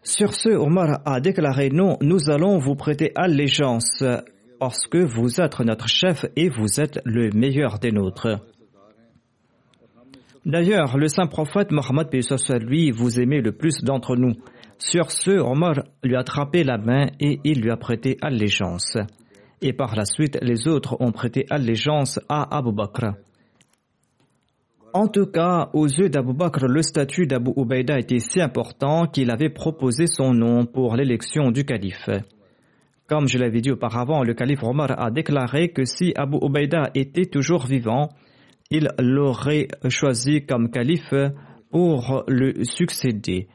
Sur ce, Omar a déclaré non, nous allons vous prêter allégeance parce que vous êtes notre chef et vous êtes le meilleur des nôtres. D'ailleurs, le saint prophète Mohammed lui vous aimez le plus d'entre nous. Sur ce, Omar lui a attrapé la main et il lui a prêté allégeance. Et par la suite, les autres ont prêté allégeance à Abu Bakr. En tout cas, aux yeux d'Abu Bakr, le statut d'Abu Ubaida était si important qu'il avait proposé son nom pour l'élection du calife. Comme je l'avais dit auparavant, le calife Omar a déclaré que si Abu Ubaida était toujours vivant, il l'aurait choisi comme calife pour le succéder.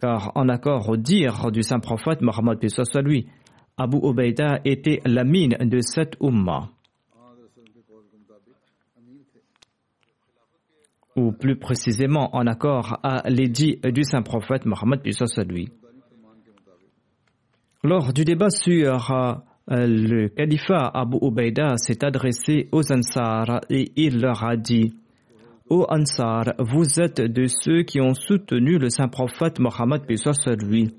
Car en accord au dire du saint prophète Mohammed lui, Abu Ubaida était la mine de cette Ummah. Ou plus précisément en accord à l'édit du saint prophète Mohammed lui. Lors du débat sur euh, le califat, Abu Ubaida s'est adressé aux Ansar et il leur a dit Ô Ansar, vous êtes de ceux qui ont soutenu le saint prophète Mohammed lui.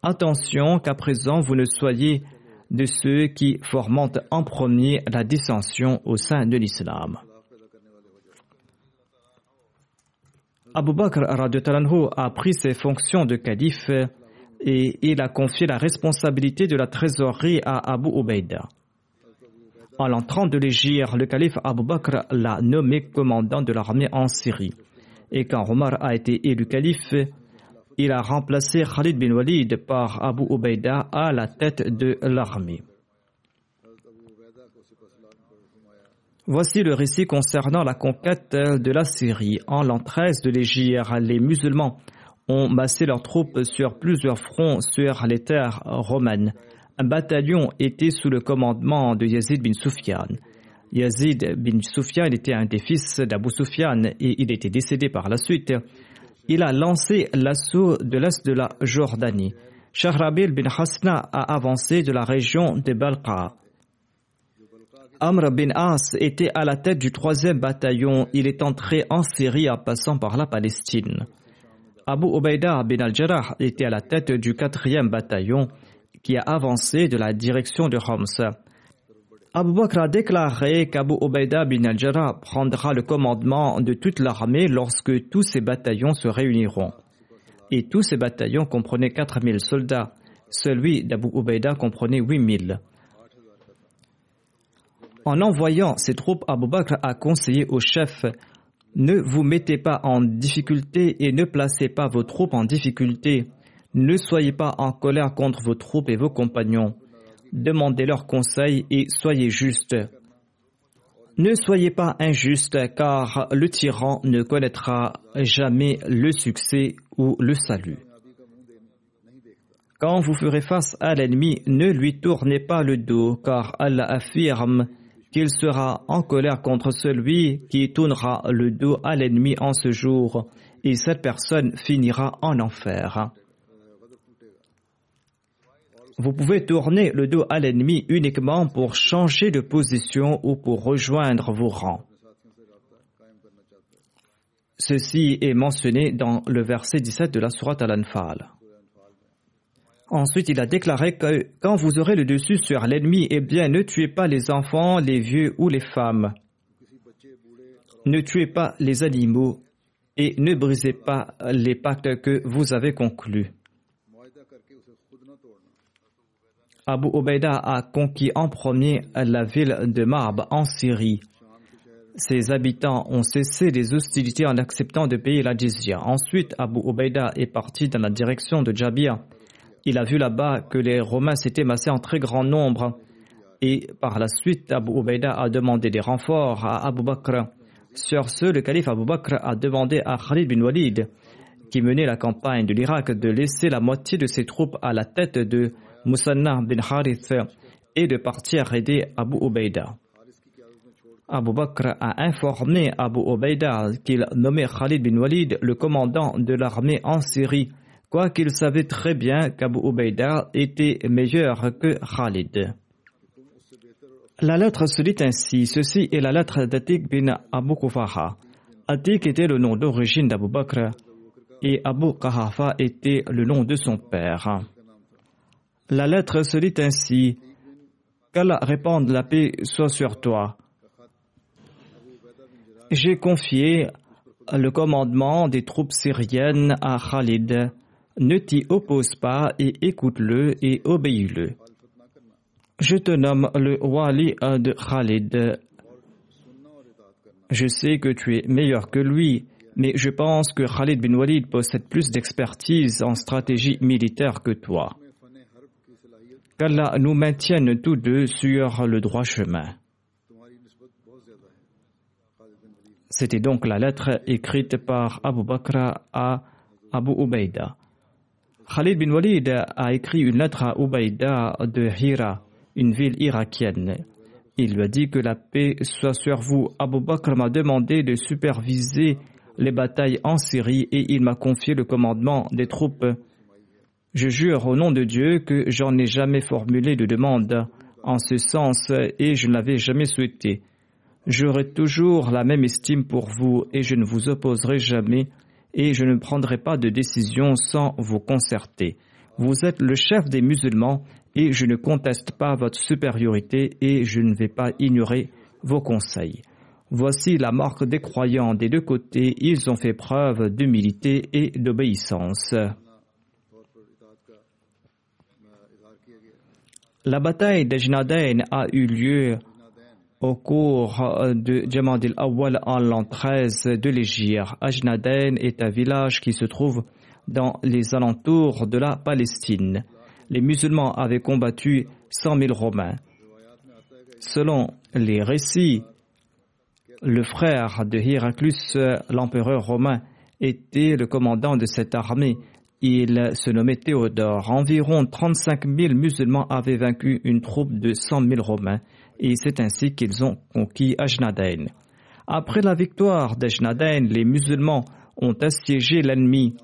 Attention qu'à présent vous ne soyez de ceux qui fomentent en premier la dissension au sein de l'islam. Abu Bakr a pris ses fonctions de calife et il a confié la responsabilité de la trésorerie à Abu Ubaida. En l'entrant de l'Égypte, le calife Abu Bakr l'a nommé commandant de l'armée en Syrie. Et quand Omar a été élu calife, il a remplacé Khalid bin Walid par Abu Ubaida à la tête de l'armée. Voici le récit concernant la conquête de la Syrie. En l'an 13 de l'Égypte, les musulmans ont massé leurs troupes sur plusieurs fronts sur les terres romaines. Un bataillon était sous le commandement de Yazid bin Sufyan. Yazid bin Sufyan était un des fils d'Abu Sufyan et il était décédé par la suite. Il a lancé l'assaut de l'est de la Jordanie. Shahrabil bin Hasna a avancé de la région de Balqa. Amr bin As était à la tête du troisième bataillon. Il est entré en Syrie en passant par la Palestine. Abu Ubaida bin al-Jarrah était à la tête du quatrième bataillon qui a avancé de la direction de Homs. Abu Bakr a déclaré qu'Abu Ubaida bin al-Jarrah prendra le commandement de toute l'armée lorsque tous ces bataillons se réuniront. Et tous ces bataillons comprenaient 4000 soldats. Celui d'Abu Ubaida comprenait 8000. En envoyant ses troupes, Abu Bakr a conseillé au chef Ne vous mettez pas en difficulté et ne placez pas vos troupes en difficulté. Ne soyez pas en colère contre vos troupes et vos compagnons. Demandez leurs conseils et soyez justes. Ne soyez pas injustes car le tyran ne connaîtra jamais le succès ou le salut. Quand vous ferez face à l'ennemi, ne lui tournez pas le dos car Allah affirme qu'il sera en colère contre celui qui tournera le dos à l'ennemi en ce jour, et cette personne finira en enfer. Vous pouvez tourner le dos à l'ennemi uniquement pour changer de position ou pour rejoindre vos rangs. Ceci est mentionné dans le verset 17 de la Sourate Al-Anfal. Ensuite, il a déclaré que quand vous aurez le dessus sur l'ennemi, eh bien, ne tuez pas les enfants, les vieux ou les femmes. Ne tuez pas les animaux et ne brisez pas les pactes que vous avez conclus. Abu Ubaida a conquis en premier la ville de Marb en Syrie. Ses habitants ont cessé les hostilités en acceptant de payer la jizya. Ensuite, Abu Ubaida est parti dans la direction de Jabir il a vu là-bas que les Romains s'étaient massés en très grand nombre. Et par la suite, Abu Ubaida a demandé des renforts à Abu Bakr. Sur ce, le calife Abu Bakr a demandé à Khalid bin Walid, qui menait la campagne de l'Irak, de laisser la moitié de ses troupes à la tête de Musanna bin Harith et de partir aider Abu Ubaida. Abu Bakr a informé Abu Ubaida qu'il nommait Khalid bin Walid le commandant de l'armée en Syrie quoiqu'il savait très bien qu'Abu Ubaida était meilleur que Khalid. La lettre se dit ainsi. Ceci est la lettre d'Atik bin Abu Kufaha. Atik était le nom d'origine d'Abu Bakr et Abu Kahafa était le nom de son père. La lettre se dit ainsi. Qu'Allah répande la paix soit sur toi. J'ai confié le commandement des troupes syriennes à Khalid ne t'y oppose pas et écoute-le et obéis-le. Je te nomme le wali de Khalid. Je sais que tu es meilleur que lui, mais je pense que Khalid bin Walid possède plus d'expertise en stratégie militaire que toi. Qu'Allah nous maintienne tous deux sur le droit chemin. C'était donc la lettre écrite par Abu Bakr à Abu Ubaida. Khalid bin Walid a écrit une lettre à Ubaïda de Hira, une ville irakienne. Il lui a dit que la paix soit sur vous. Abu Bakr m'a demandé de superviser les batailles en Syrie et il m'a confié le commandement des troupes. Je jure au nom de Dieu que j'en ai jamais formulé de demande en ce sens et je ne l'avais jamais souhaité. J'aurai toujours la même estime pour vous et je ne vous opposerai jamais et je ne prendrai pas de décision sans vous concerter. Vous êtes le chef des musulmans et je ne conteste pas votre supériorité et je ne vais pas ignorer vos conseils. Voici la marque des croyants des deux côtés, ils ont fait preuve d'humilité et d'obéissance. La bataille de a eu lieu au cours euh, de Jamadil Awal en l'an 13 de l'Égypte. Ajnaden est un village qui se trouve dans les alentours de la Palestine. Les musulmans avaient combattu 100 000 Romains. Selon les récits, le frère de Héraclus, l'empereur romain, était le commandant de cette armée. Il se nommait Théodore. Environ 35 000 musulmans avaient vaincu une troupe de 100 000 Romains et c'est ainsi qu'ils ont conquis Ajnadain. Après la victoire d'Ajnadain, les musulmans ont assiégé l'ennemi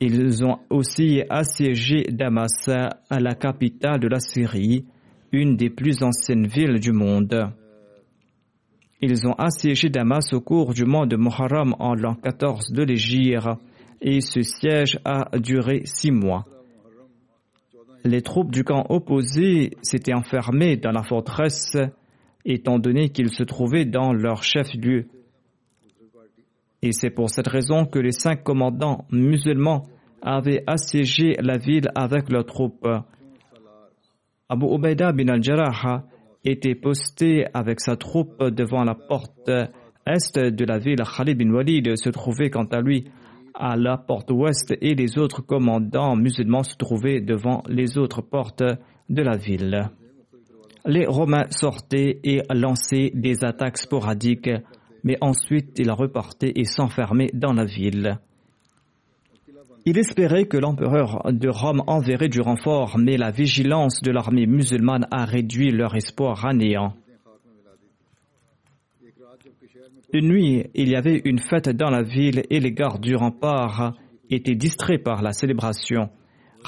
Ils ont aussi assiégé Damas, la capitale de la Syrie, une des plus anciennes villes du monde. Ils ont assiégé Damas au cours du mois de Muharram en l'an 14 de l'Égypte et ce siège a duré six mois. Les troupes du camp opposé s'étaient enfermées dans la forteresse étant donné qu'ils se trouvaient dans leur chef-lieu. Et c'est pour cette raison que les cinq commandants musulmans avaient assiégé la ville avec leurs troupes. Abu Ubaida bin al-Jarrah était posté avec sa troupe devant la porte est de la ville. Khalid bin Walid se trouvait quant à lui à la porte ouest et les autres commandants musulmans se trouvaient devant les autres portes de la ville. Les Romains sortaient et lançaient des attaques sporadiques, mais ensuite ils repartaient et s'enfermaient dans la ville. Il espérait que l'empereur de Rome enverrait du renfort, mais la vigilance de l'armée musulmane a réduit leur espoir à néant. Une nuit, il y avait une fête dans la ville et les gardes du rempart étaient distraits par la célébration.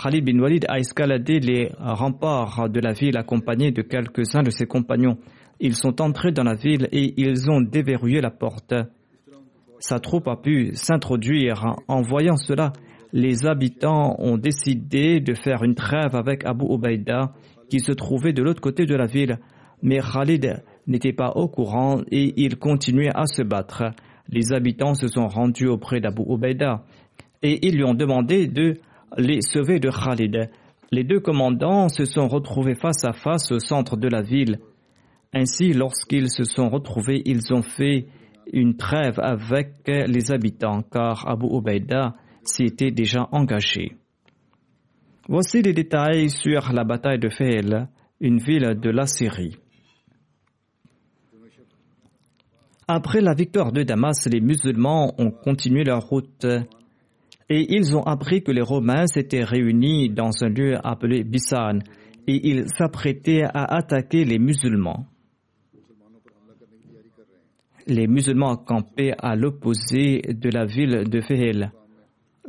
Khalid bin Walid a escaladé les remparts de la ville accompagné de quelques-uns de ses compagnons. Ils sont entrés dans la ville et ils ont déverrouillé la porte. Sa troupe a pu s'introduire. En voyant cela, les habitants ont décidé de faire une trêve avec Abu Ubaida qui se trouvait de l'autre côté de la ville. Mais Khalid n'était pas au courant et il continuait à se battre. Les habitants se sont rendus auprès d'Abu Ubaida et ils lui ont demandé de les sauver de Khalid. Les deux commandants se sont retrouvés face à face au centre de la ville. Ainsi, lorsqu'ils se sont retrouvés, ils ont fait une trêve avec les habitants, car Abu Ubaida s'y était déjà engagé. Voici les détails sur la bataille de Feel, une ville de la Syrie. Après la victoire de Damas, les musulmans ont continué leur route et ils ont appris que les Romains s'étaient réunis dans un lieu appelé Bissan et ils s'apprêtaient à attaquer les musulmans. Les musulmans campaient à l'opposé de la ville de Fehel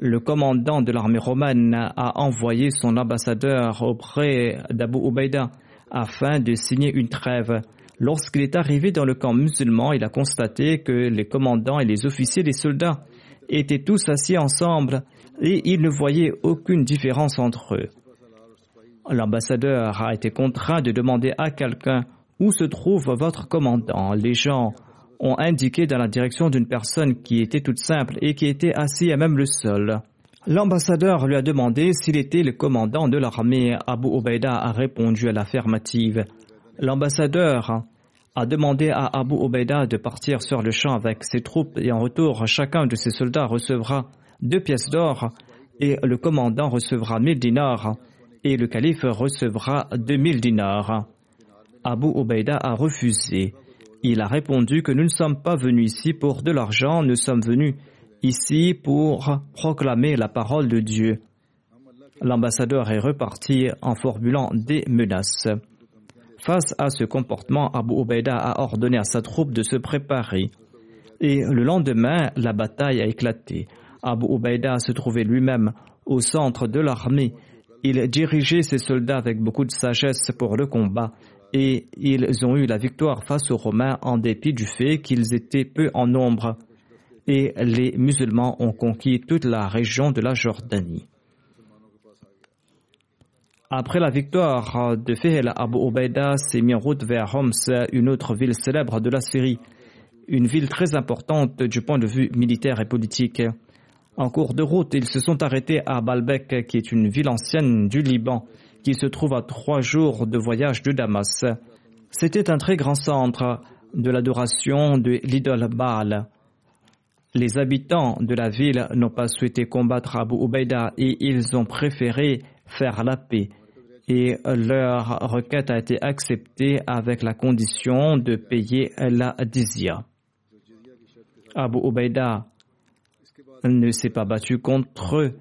le commandant de l'armée romaine a envoyé son ambassadeur auprès d'Abu Ubaida afin de signer une trêve. Lorsqu'il est arrivé dans le camp musulman, il a constaté que les commandants et les officiers des soldats étaient tous assis ensemble et il ne voyait aucune différence entre eux. L'ambassadeur a été contraint de demander à quelqu'un où se trouve votre commandant? Les gens ont indiqué dans la direction d'une personne qui était toute simple et qui était assis à même le sol. L'ambassadeur lui a demandé s'il était le commandant de l'armée. Abu Ubaida a répondu à l'affirmative. L'ambassadeur a demandé à Abu Ubaida de partir sur le champ avec ses troupes et en retour, chacun de ses soldats recevra deux pièces d'or et le commandant recevra mille dinars et le calife recevra deux mille dinars. Abu Ubaida a refusé. Il a répondu que nous ne sommes pas venus ici pour de l'argent, nous sommes venus ici pour proclamer la parole de Dieu. L'ambassadeur est reparti en formulant des menaces. Face à ce comportement, Abu Ubaida a ordonné à sa troupe de se préparer. Et le lendemain, la bataille a éclaté. Abu Ubaida se trouvait lui-même au centre de l'armée. Il dirigeait ses soldats avec beaucoup de sagesse pour le combat et ils ont eu la victoire face aux Romains en dépit du fait qu'ils étaient peu en nombre et les musulmans ont conquis toute la région de la Jordanie. Après la victoire de Fehel, Abu Ubaida s'est mis en route vers Homs, une autre ville célèbre de la Syrie, une ville très importante du point de vue militaire et politique. En cours de route, ils se sont arrêtés à Baalbek, qui est une ville ancienne du Liban, qui se trouve à trois jours de voyage de Damas. C'était un très grand centre de l'adoration de l'idole Baal. Les habitants de la ville n'ont pas souhaité combattre Abu Ubaida et ils ont préféré faire la paix. Et leur requête a été acceptée avec la condition de payer la dizya. Abu Ubaida ne s'est pas battu contre eux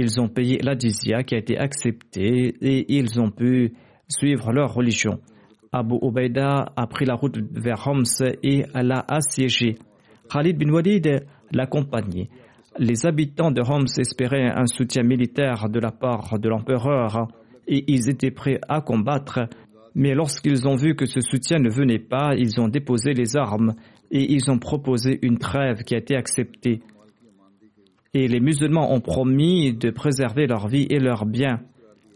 ils ont payé la dizya qui a été acceptée et ils ont pu suivre leur religion. Abu Ubaida a pris la route vers Homs et l'a assiégé. Khalid bin Walid l'accompagnait. les habitants de Homs espéraient un soutien militaire de la part de l'empereur et ils étaient prêts à combattre, mais lorsqu'ils ont vu que ce soutien ne venait pas, ils ont déposé les armes et ils ont proposé une trêve qui a été acceptée. Et les musulmans ont promis de préserver leur vie et leurs biens.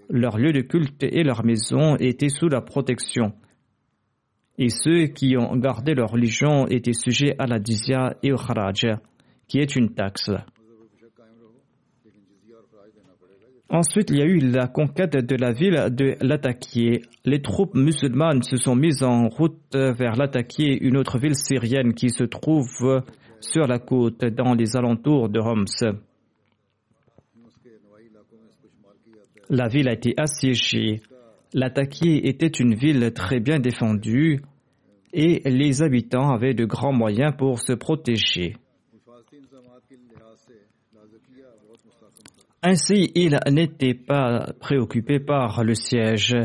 Leur lieu de culte et leur maison étaient sous la protection. Et ceux qui ont gardé leur religion étaient sujets à la dizya et au kharaj, qui est une taxe. Ensuite, il y a eu la conquête de la ville de Latakié. Les troupes musulmanes se sont mises en route vers Latakié, une autre ville syrienne qui se trouve sur la côte dans les alentours de Homs. La ville a été assiégée. Latakié était une ville très bien défendue et les habitants avaient de grands moyens pour se protéger. Ainsi, il n'était pas préoccupé par le siège.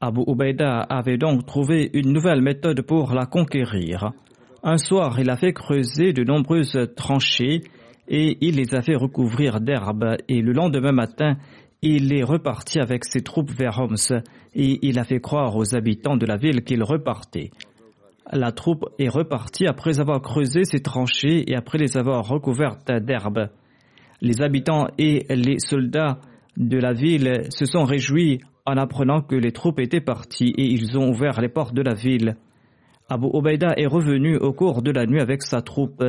Abu Ubaida avait donc trouvé une nouvelle méthode pour la conquérir. Un soir, il a fait creuser de nombreuses tranchées et il les a fait recouvrir d'herbe et le lendemain matin, il est reparti avec ses troupes vers Homs et il a fait croire aux habitants de la ville qu'il repartait. La troupe est repartie après avoir creusé ces tranchées et après les avoir recouvertes d'herbe. Les habitants et les soldats de la ville se sont réjouis en apprenant que les troupes étaient parties et ils ont ouvert les portes de la ville. Abu Obaida est revenu au cours de la nuit avec sa troupe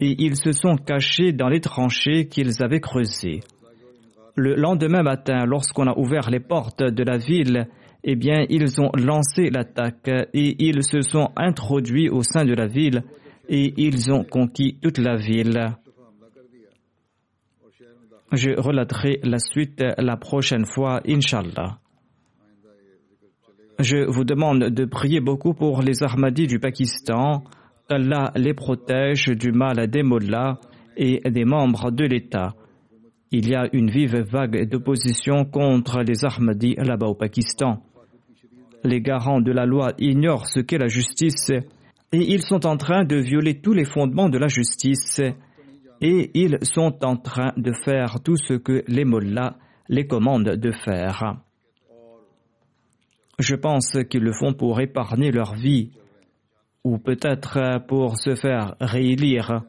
et ils se sont cachés dans les tranchées qu'ils avaient creusées. Le lendemain matin, lorsqu'on a ouvert les portes de la ville, eh bien, ils ont lancé l'attaque et ils se sont introduits au sein de la ville et ils ont conquis toute la ville. Je relaterai la suite la prochaine fois, Inshallah. Je vous demande de prier beaucoup pour les Ahmadis du Pakistan, qu'Allah les protège du mal des mollahs et des membres de l'État. Il y a une vive vague d'opposition contre les Ahmadis là-bas au Pakistan. Les garants de la loi ignorent ce qu'est la justice et ils sont en train de violer tous les fondements de la justice et ils sont en train de faire tout ce que les mollahs les commandent de faire. Je pense qu'ils le font pour épargner leur vie, ou peut-être pour se faire réélire,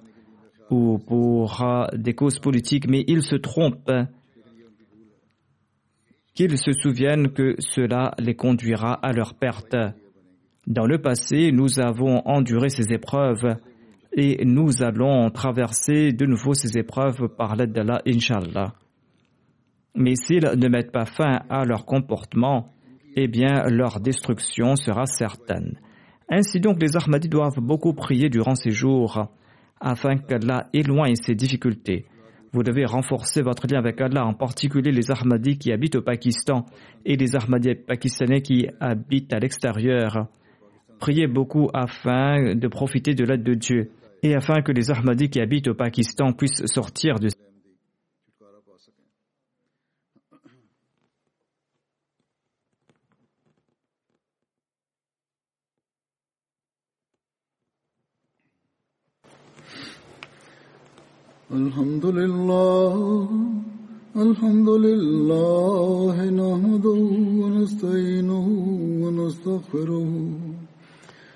ou pour des causes politiques, mais ils se trompent. Qu'ils se souviennent que cela les conduira à leur perte. Dans le passé, nous avons enduré ces épreuves et nous allons traverser de nouveau ces épreuves par l'aide d'Allah, Inch'Allah. Mais s'ils ne mettent pas fin à leur comportement, eh bien leur destruction sera certaine. Ainsi donc, les Ahmadis doivent beaucoup prier durant ces jours afin qu'Allah éloigne ces difficultés. Vous devez renforcer votre lien avec Allah, en particulier les Ahmadis qui habitent au Pakistan et les Ahmadis pakistanais qui habitent à l'extérieur. Priez beaucoup afin de profiter de l'aide de Dieu et afin que les Ahmadis qui habitent au Pakistan puissent sortir de الحمد لله الحمد لله نحمده ونستعينه ونستغفره